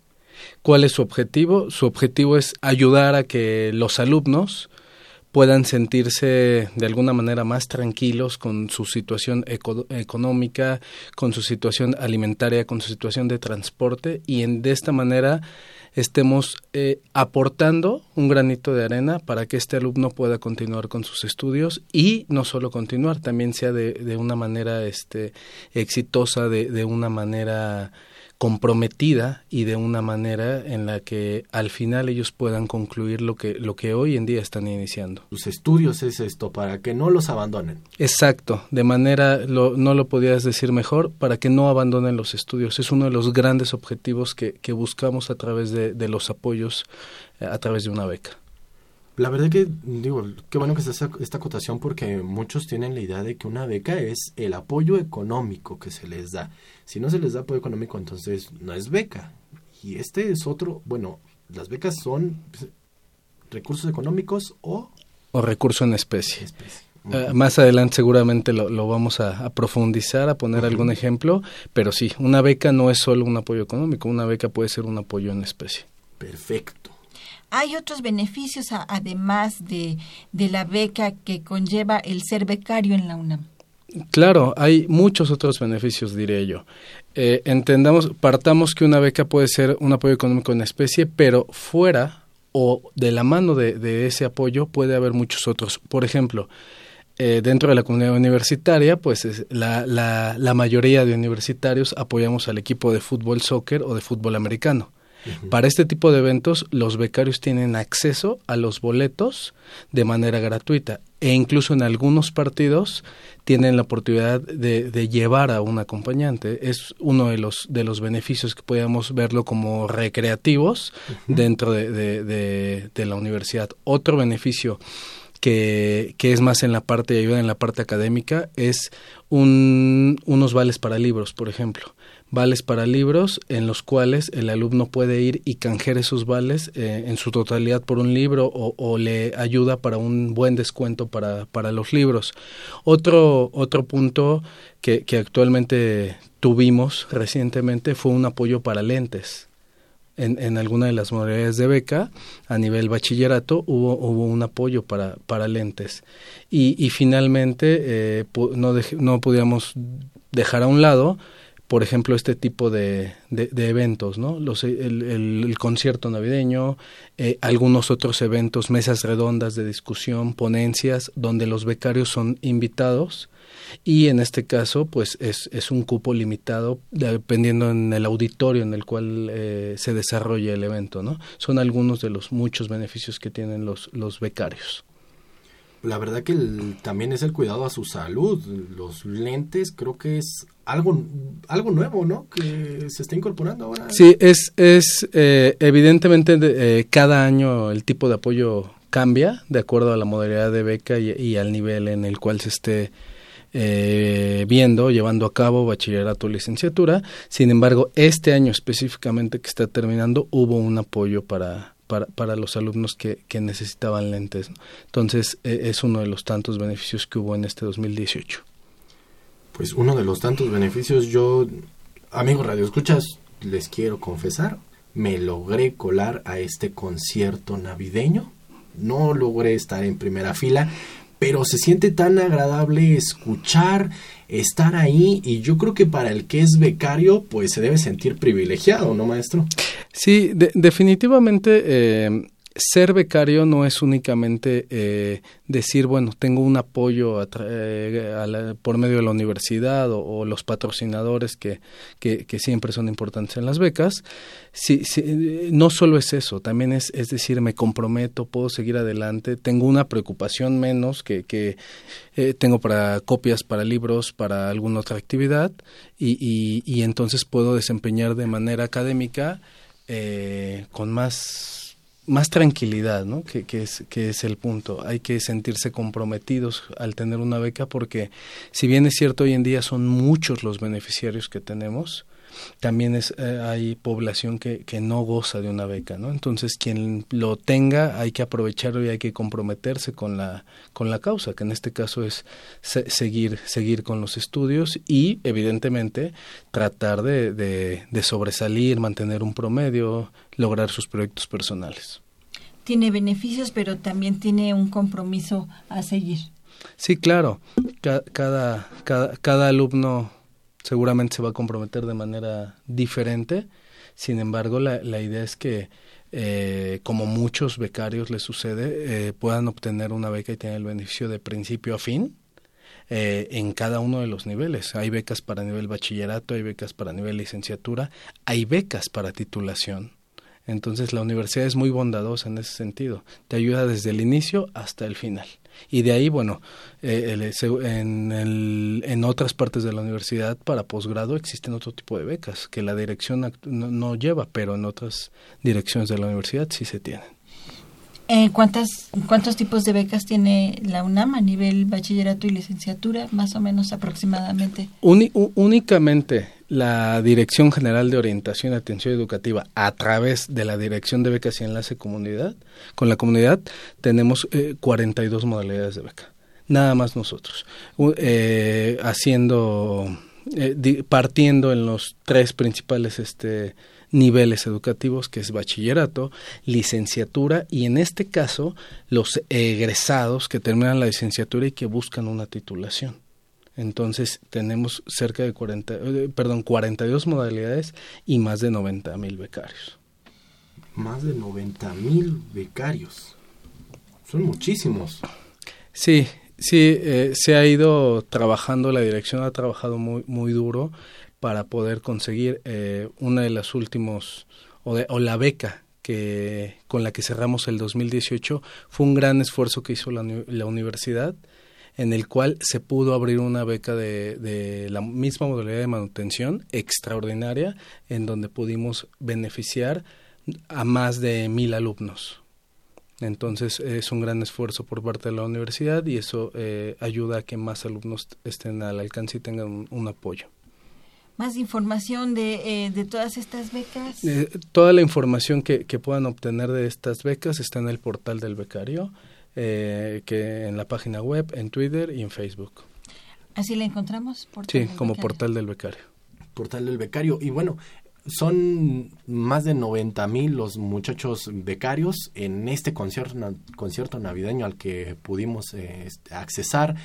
Speaker 12: ¿Cuál es su objetivo? Su objetivo es ayudar a que los alumnos puedan sentirse de alguna manera más tranquilos con su situación económica, con su situación alimentaria, con su situación de transporte y en, de esta manera estemos eh, aportando un granito de arena para que este alumno pueda continuar con sus estudios y no solo continuar, también sea de, de una manera este, exitosa, de, de una manera comprometida y de una manera en la que al final ellos puedan concluir lo que lo que hoy en día están iniciando.
Speaker 2: Sus estudios es esto para que no los abandonen.
Speaker 12: Exacto, de manera lo, no lo podías decir mejor para que no abandonen los estudios. Es uno de los grandes objetivos que, que buscamos a través de, de los apoyos eh, a través de una beca.
Speaker 2: La verdad que, digo, qué bueno que está esta, esta acotación porque muchos tienen la idea de que una beca es el apoyo económico que se les da. Si no se les da apoyo económico, entonces no es beca. Y este es otro, bueno, las becas son pues, recursos económicos o...
Speaker 12: O recurso en especie. especie. Uh, más adelante seguramente lo, lo vamos a, a, profundizar, a poner uh -huh. algún ejemplo, pero sí, una beca no es solo un apoyo económico, una beca puede ser un apoyo en especie.
Speaker 2: Perfecto.
Speaker 1: Hay otros beneficios a, además de, de la beca que conlleva el ser becario en la UNAM.
Speaker 12: Claro, hay muchos otros beneficios, diré yo. Eh, entendamos, partamos que una beca puede ser un apoyo económico en especie, pero fuera o de la mano de, ese apoyo puede haber muchos otros. Por ejemplo, eh, dentro de la comunidad universitaria, pues es la, la, la mayoría de universitarios apoyamos al equipo de fútbol, soccer o de fútbol americano. Para este tipo de eventos, los becarios tienen acceso a los boletos de manera gratuita e incluso en algunos partidos tienen la oportunidad de, llevar a un acompañante. Es uno de los, de los beneficios que podemos verlo como recreativos dentro de, la universidad. Otro beneficio que, que, es más en la parte de ayuda en la parte académica es un, unos vales para libros, por ejemplo vales para libros en los cuales el alumno puede ir y canjear esos vales eh, en su totalidad por un libro o, le ayuda para un buen descuento para, para los libros. Otro, otro punto que actualmente tuvimos recientemente fue un apoyo para lentes. En, en, alguna de las modalidades de beca a nivel bachillerato hubo, hubo un apoyo para, para lentes. Y, y finalmente eh, no, no podíamos dejar a un lado por ejemplo, este tipo de, de, eventos, ¿no? Los, el, el, concierto navideño, eh, algunos otros eventos, mesas redondas de discusión, ponencias, donde los becarios son invitados y en este caso, pues es, es un cupo limitado dependiendo en el auditorio en el cual eh, se desarrolla el evento, ¿no? Son algunos de los muchos beneficios que tienen los, los becarios
Speaker 2: la verdad que también es el cuidado a su salud. Los lentes creo que es algo algo nuevo, ¿no? Que se está incorporando ahora.
Speaker 12: Sí, es es eh, evidentemente eh, cada año el tipo de apoyo cambia de acuerdo a la modalidad de beca y, al nivel en el cual se esté eh, viendo, llevando a cabo bachillerato o licenciatura. Sin embargo, este año específicamente que está terminando hubo un apoyo para para, para los alumnos que, que necesitaban lentes. Entonces, e, es uno de los tantos beneficios que hubo en este 2018.
Speaker 2: Pues uno de los tantos beneficios, yo, amigos Radio Escuchas, les quiero confesar, me logré colar a este concierto navideño. No logré estar en primera fila, pero se siente tan agradable escuchar, estar ahí y yo creo que para el que es becario pues se debe sentir privilegiado, ¿no, maestro?
Speaker 12: Sí, definitivamente eh, ser becario no es únicamente eh, decir, bueno, tengo un apoyo eh, por medio de la universidad o, los patrocinadores que, que, siempre son importantes en las becas. Sí, no solo es eso, también es, es decir, me comprometo, puedo seguir adelante, tengo una preocupación menos que, que eh, tengo para copias, para libros, para alguna otra actividad y, y, y entonces puedo desempeñar de manera académica con más más tranquilidad, ¿no? Que, que, es, que es el punto. Hay que sentirse comprometidos al tener una beca porque si bien es cierto hoy en día son muchos los beneficiarios que tenemos, también es, eh, hay población que, que no goza de una beca, ¿no? Entonces, quien lo tenga hay que aprovecharlo y hay que comprometerse con la, con la causa, que en este caso es seguir, seguir con los estudios y, evidentemente, tratar de, de, de sobresalir, mantener un promedio, lograr sus proyectos personales.
Speaker 1: Tiene beneficios, pero también tiene un compromiso a seguir.
Speaker 12: Sí, claro. cada, cada, cada alumno seguramente se va a comprometer de manera diferente. Sin embargo, la, la idea es que, eh, como muchos becarios les sucede, eh, puedan obtener una beca y tener el beneficio de principio a fin. Eh, en cada uno de los niveles. Hay becas para nivel bachillerato, hay becas para nivel licenciatura, hay becas para titulación. Entonces la universidad es muy bondadosa en ese sentido. Te ayuda desde el inicio hasta el final. Y de ahí, bueno, eh, en, el, en otras partes de la universidad para posgrado existen otro tipo de becas que la dirección no, lleva, pero en otras direcciones de la universidad sí se tienen.
Speaker 1: Eh, ¿cuántas, ¿Cuántos tipos de becas tiene la UNAM a nivel bachillerato y licenciatura, más o menos aproximadamente?
Speaker 12: únicamente la Dirección General de Orientación y Atención Educativa a través de la Dirección de Becas y Enlace Comunidad, con la comunidad tenemos eh, 42 modalidades de beca. Nada más nosotros. Eh, haciendo, eh, partiendo en los tres principales este, niveles educativos, que es bachillerato, licenciatura y en este caso los egresados que terminan la licenciatura y que buscan una titulación. Entonces tenemos cerca de 40, eh, perdón, 42 modalidades y más de 90 mil becarios.
Speaker 2: Más de 90 mil becarios. Son muchísimos.
Speaker 12: Sí, sí, eh, se ha ido trabajando, la dirección ha trabajado muy, muy duro para poder conseguir eh, una de las últimos o, o la beca que con la que cerramos el 2018 fue un gran esfuerzo que hizo la, universidad en el cual se pudo abrir una beca de, de, la misma modalidad de manutención extraordinaria en donde pudimos beneficiar a más de mil alumnos. Entonces es un gran esfuerzo por parte de la universidad y eso eh, ayuda a que más alumnos estén al alcance y tengan un apoyo.
Speaker 1: ¿Más información de, eh, de todas estas becas?
Speaker 12: Eh, toda la información que, que, puedan obtener de estas becas está en el portal del becario, eh, que en la página web, en Twitter y en Facebook.
Speaker 1: ¿Así la encontramos?
Speaker 12: sí, como becario. portal del becario.
Speaker 2: Portal del becario. Y bueno, son más de 90 mil los muchachos becarios en este concierto, concierto navideño al que pudimos eh, accesar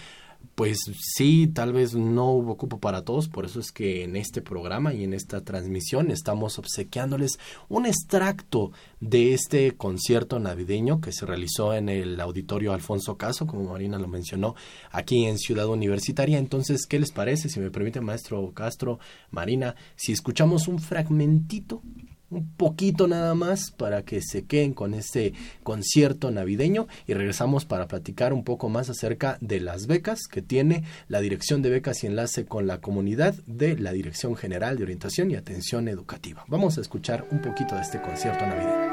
Speaker 2: pues sí, tal vez no hubo cupo para todos, por eso es que en este programa y en esta transmisión estamos obsequiándoles un extracto de este concierto navideño que se realizó en el auditorio Alfonso Caso, como Marina lo mencionó, aquí en Ciudad Universitaria. Entonces, ¿qué les parece? Si me permite, maestro Castro, Marina, si escuchamos un fragmentito un poquito nada más para que se queden con este concierto navideño y regresamos para platicar un poco más acerca de las becas que tiene la Dirección de Becas y Enlace con la Comunidad de la Dirección General de Orientación y Atención Educativa. Vamos a escuchar un poquito de este concierto navideño.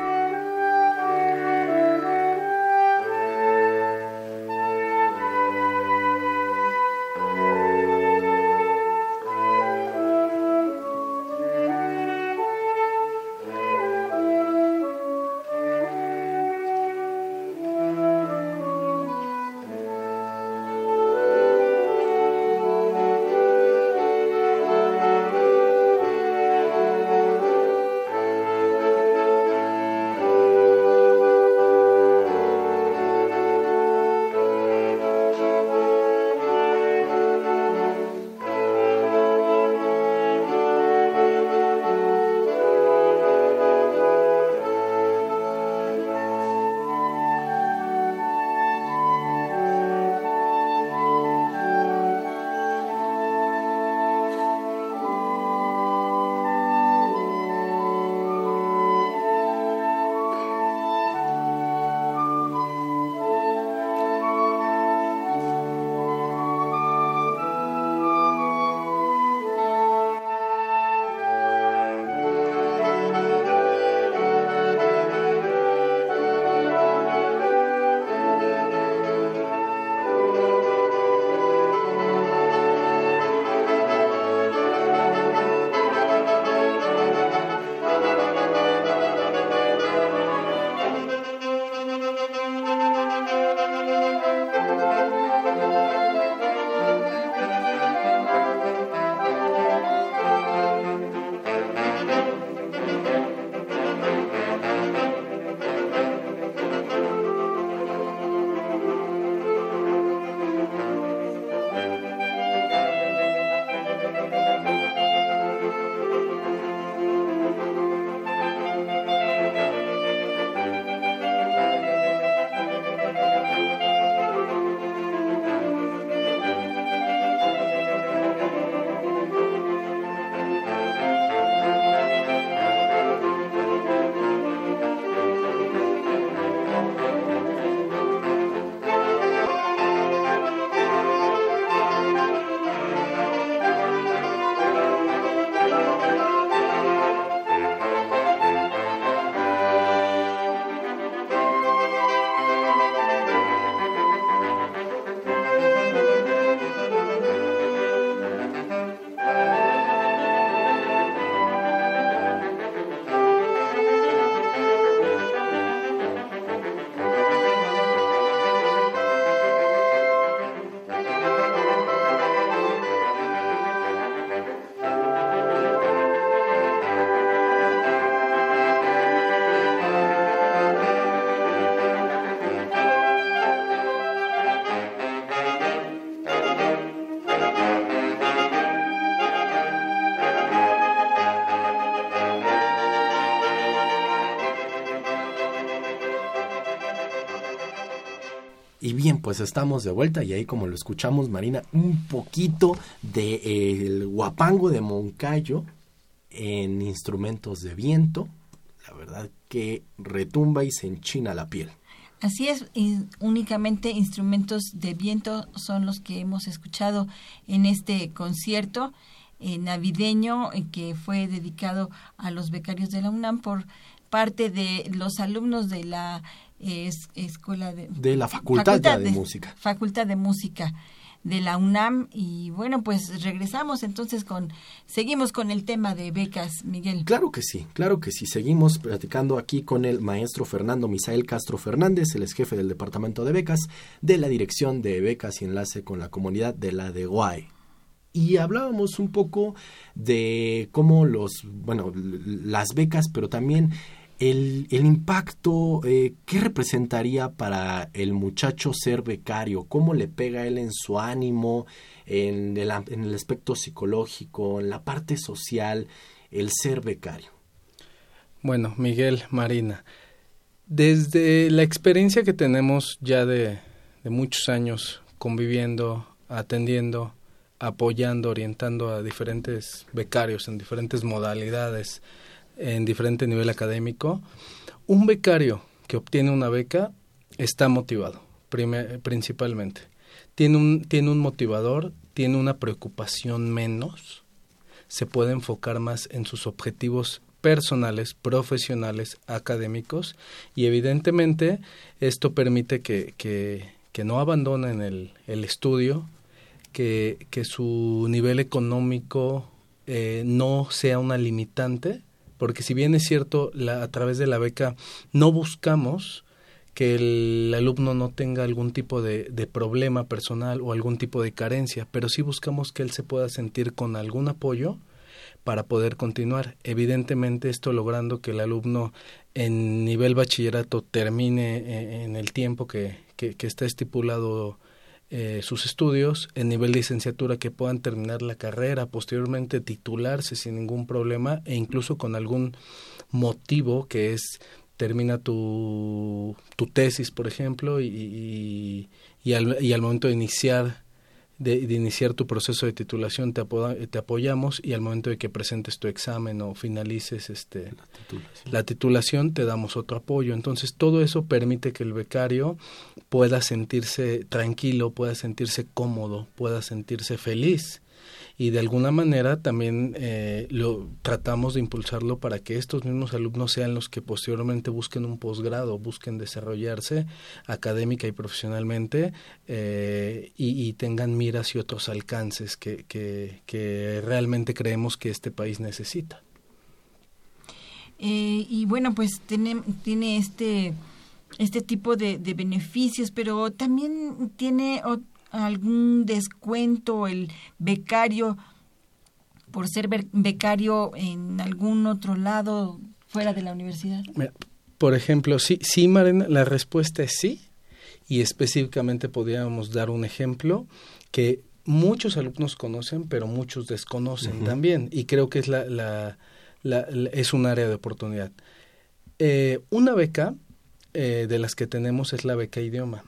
Speaker 2: Y bien, pues estamos de vuelta y ahí como lo escuchamos, Marina, un poquito del de, el guapango de Moncayo en instrumentos de viento, la verdad que retumba y se enchina la piel.
Speaker 1: Así es, y únicamente instrumentos de viento son los que hemos escuchado en este concierto eh, navideño eh, que fue dedicado a los becarios de la UNAM por parte de los alumnos de la escuela de,
Speaker 2: de la facultad, de, música.
Speaker 1: Facultad de música de la UNAM. Y bueno pues regresamos entonces con seguimos con el tema de becas Miguel.
Speaker 2: Claro que sí claro que sí. Seguimos platicando aquí con el maestro Fernando Misael Castro Fernández. El ex jefe del departamento de becas de la dirección de becas y enlace con la comunidad de la de Guay. Y hablábamos un poco de cómo los, bueno, las becas, pero también el, el impacto, eh, ¿qué representaría para el muchacho ser becario? ¿Cómo le pega él en su ánimo, en el, en el aspecto psicológico, en la parte social, el ser becario?
Speaker 12: Bueno, Miguel, Marina, desde la experiencia que tenemos ya de, de muchos años conviviendo, atendiendo, apoyando, orientando a diferentes becarios en diferentes modalidades, en diferente nivel académico, un becario que obtiene una beca está motivado, principalmente. Tiene un, tiene un motivador, tiene una preocupación menos, se puede enfocar más en sus objetivos personales, profesionales, académicos y evidentemente esto permite que, que, que no abandonen el, el estudio, que, que su nivel económico eh, no sea una limitante, porque si bien es cierto, la, a través de la beca no buscamos que el alumno no tenga algún tipo de, problema personal o algún tipo de carencia, pero sí buscamos que él se pueda sentir con algún apoyo para poder continuar. Evidentemente esto logrando que el alumno en nivel bachillerato termine eh, en el tiempo que, que, que está estipulado eh, sus estudios en nivel de licenciatura que puedan terminar la carrera, posteriormente titularse sin ningún problema e incluso con algún motivo que es termina tu, tu tesis, por ejemplo, y, y, y, al, y al momento de iniciar de, iniciar tu proceso de titulación te, te apoyamos y al momento de que presentes tu examen o finalices este la titulación. te damos otro apoyo entonces todo eso permite que el becario pueda sentirse tranquilo pueda sentirse cómodo pueda sentirse feliz y de alguna manera también eh, lo tratamos de impulsarlo para que estos mismos alumnos sean los que posteriormente busquen un posgrado, busquen desarrollarse académica y profesionalmente eh, y, tengan miras y otros alcances que, que, realmente creemos que este país necesita.
Speaker 1: Eh, y bueno, pues tiene, tiene este este tipo de, de beneficios, pero también tiene algún descuento el becario por ser becario en algún otro lado fuera de la universidad?
Speaker 12: Por ejemplo, sí, sí, Marina, la respuesta es sí. Y específicamente podríamos dar un ejemplo que muchos alumnos conocen, pero muchos desconocen también. Y creo que es, la, la, es un área de oportunidad. Eh, una beca eh, de las que tenemos es la beca idioma.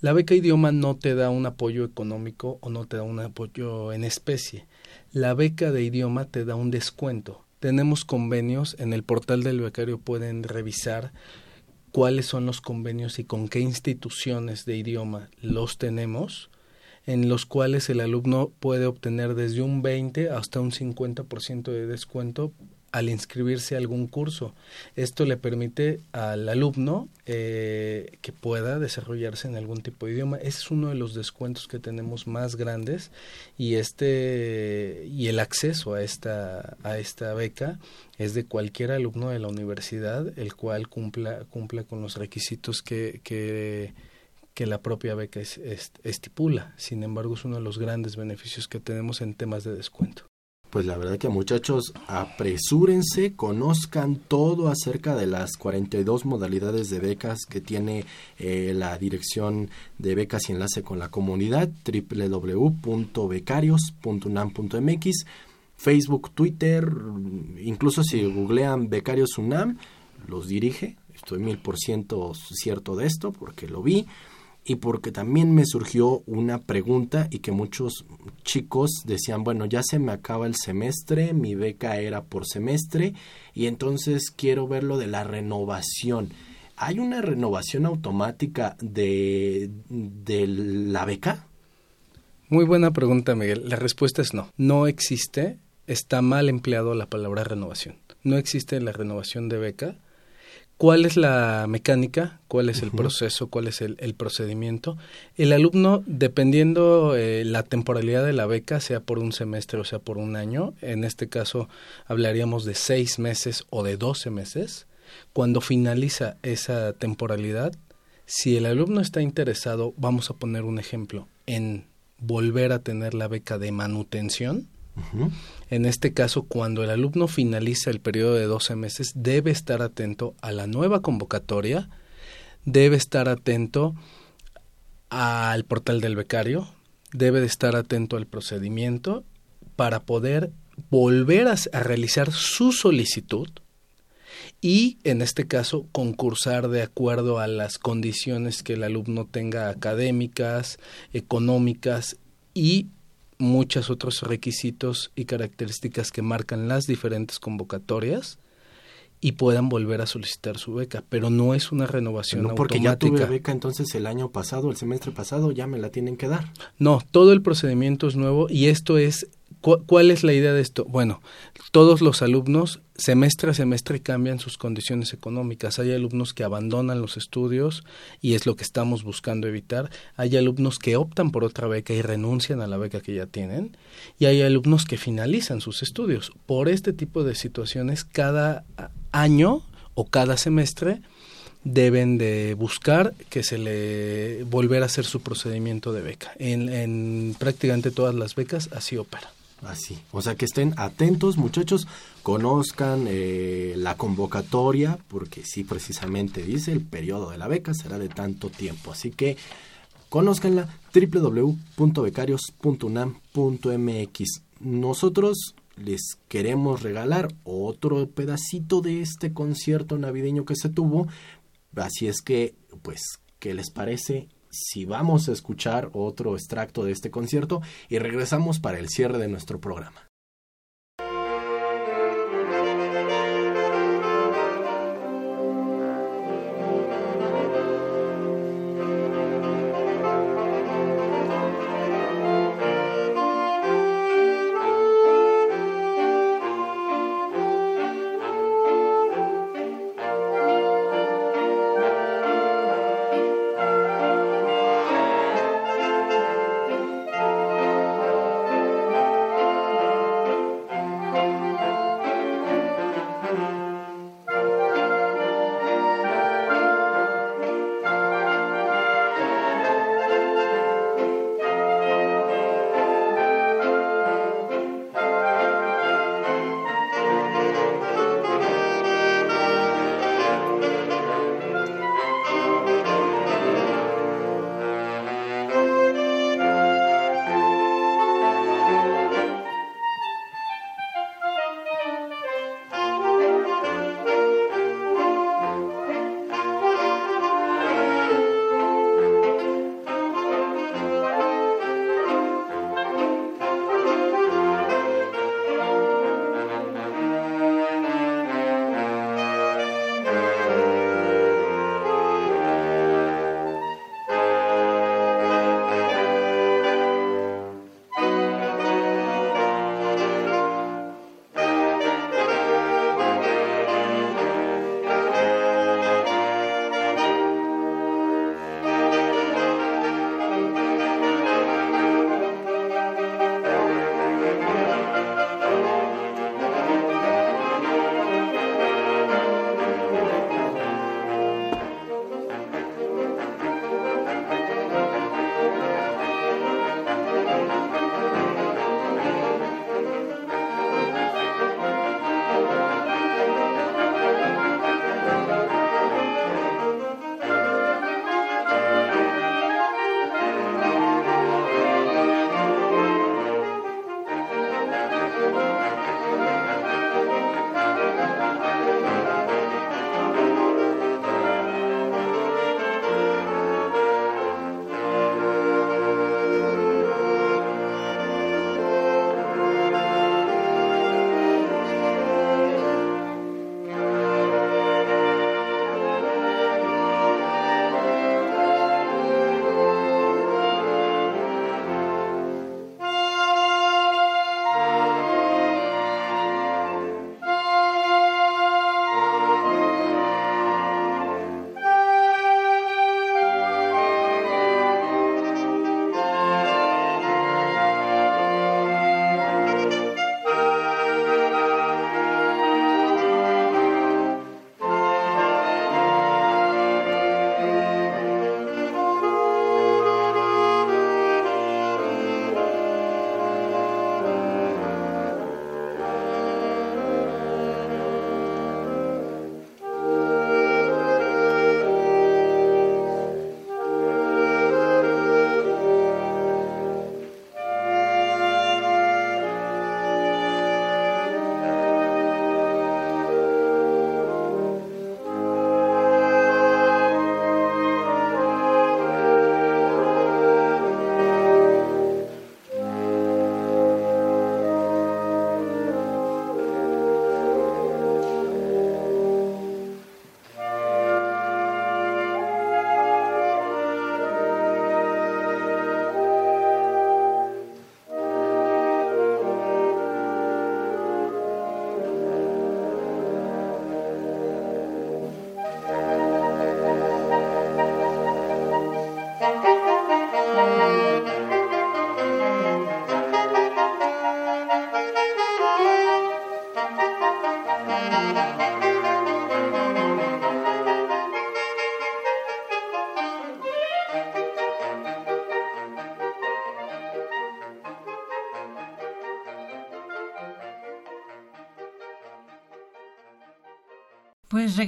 Speaker 12: La beca idioma no te da un apoyo económico o no te da un apoyo en especie. La beca de idioma te da un descuento. Tenemos convenios, en el portal del becario pueden revisar cuáles son los convenios y con qué instituciones de idioma los tenemos, en los cuales el alumno puede obtener desde un 20 hasta un 50% de descuento al inscribirse a algún curso. Esto le permite al alumno eh, que pueda desarrollarse en algún tipo de idioma. Ese es uno de los descuentos que tenemos más grandes y este y el acceso a esta a esta beca es de cualquier alumno de la universidad el cual cumpla cumpla con los requisitos que, que que la propia beca estipula. Sin embargo, es uno de los grandes beneficios que tenemos en temas de descuento.
Speaker 2: Pues la verdad que muchachos, apresúrense, conozcan todo acerca de las 42 modalidades de becas que tiene eh, la Dirección de Becas y Enlace con la Comunidad, www.becarios.unam.mx, Facebook, Twitter, incluso si googlean Becarios UNAM, los dirige, estoy mil por ciento cierto de esto porque lo vi y porque también me surgió una pregunta y que muchos chicos decían, bueno, ya se me acaba el semestre, mi beca era por semestre y entonces quiero ver lo de la renovación. ¿Hay una renovación automática de, de la beca?
Speaker 12: Muy buena pregunta, Miguel. La respuesta es no. No existe, está mal empleado la palabra renovación. No existe la renovación de beca ¿Cuál es la mecánica? ¿Cuál es el proceso? ¿Cuál es el, procedimiento? El alumno, dependiendo eh, la temporalidad de la beca, sea por un semestre o sea por un año, en este caso hablaríamos de seis meses o de doce meses, cuando finaliza esa temporalidad, si el alumno está interesado, vamos a poner un ejemplo, en volver a tener la beca de manutención, en este caso, cuando el alumno finaliza el periodo de 12 meses, debe estar atento a la nueva convocatoria, debe estar atento al portal del becario, debe de estar atento al procedimiento para poder volver a, a, realizar su solicitud y, en este caso, concursar de acuerdo a las condiciones que el alumno tenga académicas, económicas y muchos otros requisitos y características que marcan las diferentes convocatorias y puedan volver a solicitar su beca, pero no es una renovación no
Speaker 2: porque
Speaker 12: ya
Speaker 2: tuve beca entonces el año pasado, el semestre pasado ya me la tienen que dar.
Speaker 12: No, todo el procedimiento es nuevo y esto es ¿Cuál es la idea de esto? Bueno, todos los alumnos semestre a semestre cambian sus condiciones económicas. Hay alumnos que abandonan los estudios y es lo que estamos buscando evitar. Hay alumnos que optan por otra beca y renuncian a la beca que ya tienen. Y hay alumnos que finalizan sus estudios. Por este tipo de situaciones, cada año o cada semestre deben de buscar que se le volver a hacer su procedimiento de beca. En, en prácticamente todas las becas así opera.
Speaker 2: Así, o sea que estén atentos muchachos, conozcan eh, la convocatoria, porque sí precisamente dice el periodo de la beca será de tanto tiempo, así que conozcanla www.becarios.unam.mx. Nosotros les queremos regalar otro pedacito de este concierto navideño que se tuvo, así es que, pues, ¿qué les parece? Si vamos a escuchar otro extracto de este concierto y regresamos para el cierre de nuestro programa.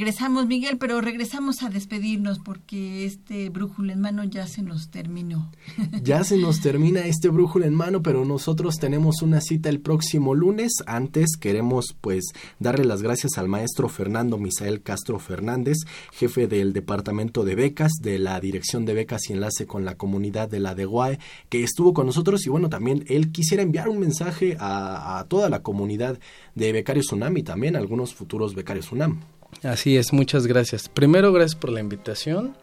Speaker 1: Regresamos, Miguel, pero regresamos a despedirnos porque este brújula en mano ya se nos terminó.
Speaker 2: Ya se nos termina este brújula en mano, pero nosotros tenemos una cita el próximo lunes. Antes queremos pues darle las gracias al maestro Fernando Misael Castro Fernández, jefe del Departamento de Becas de la Dirección de Becas y Enlace con la Comunidad de la DEGUAE, que estuvo con nosotros y bueno, también él quisiera enviar un mensaje a, a toda la comunidad de becarios UNAM y también a algunos futuros becarios UNAM.
Speaker 12: Así es, muchas gracias. Primero, gracias por la invitación.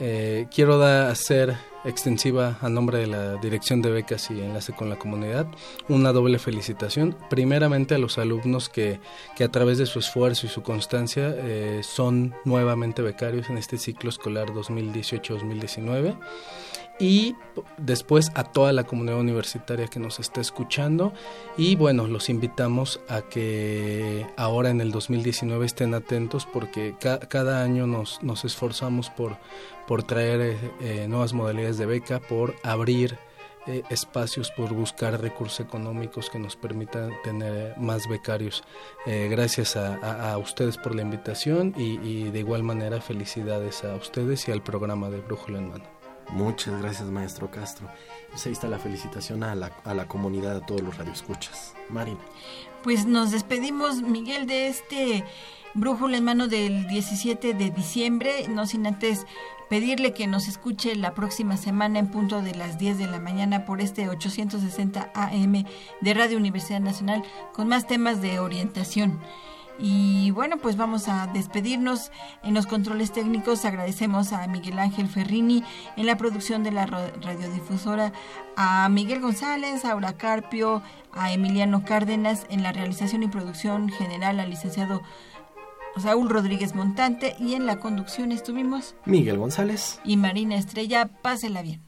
Speaker 12: Eh, quiero dar, hacer extensiva a nombre de la Dirección de Becas y Enlace con la Comunidad una doble felicitación. Primeramente a los alumnos que, que a través de su esfuerzo y su constancia eh, son nuevamente becarios en este ciclo escolar 2018-2019 y después a toda la comunidad universitaria que nos está escuchando y bueno, los invitamos a que ahora en el 2019 estén atentos porque cada año nos, nos esforzamos por, por traer eh, eh, nuevas modalidades de beca, por abrir eh, espacios, por buscar recursos económicos que nos permitan tener más becarios. gracias a, ustedes por la invitación y, y de igual manera felicidades a ustedes y al programa de Brújula en Mano.
Speaker 2: Muchas gracias, maestro Castro. Pues ahí está la felicitación a la, a la comunidad, a todos los radioescuchas. Marina.
Speaker 1: Pues nos despedimos, Miguel, de este brújula en mano del 17 de diciembre, no sin antes pedirle que nos escuche la próxima semana en punto de las 10 de la mañana por este 860 AM de Radio Universidad Nacional con más temas de orientación. Y bueno, pues vamos a despedirnos en los controles técnicos. Agradecemos a Miguel Ángel Ferrini en la producción de la radiodifusora, a Miguel González, a Aura Carpio, a Emiliano Cárdenas en la realización y producción general, al licenciado Saúl Rodríguez Montante y en la conducción estuvimos
Speaker 2: Miguel González
Speaker 1: y Marina Estrella. Pásela bien.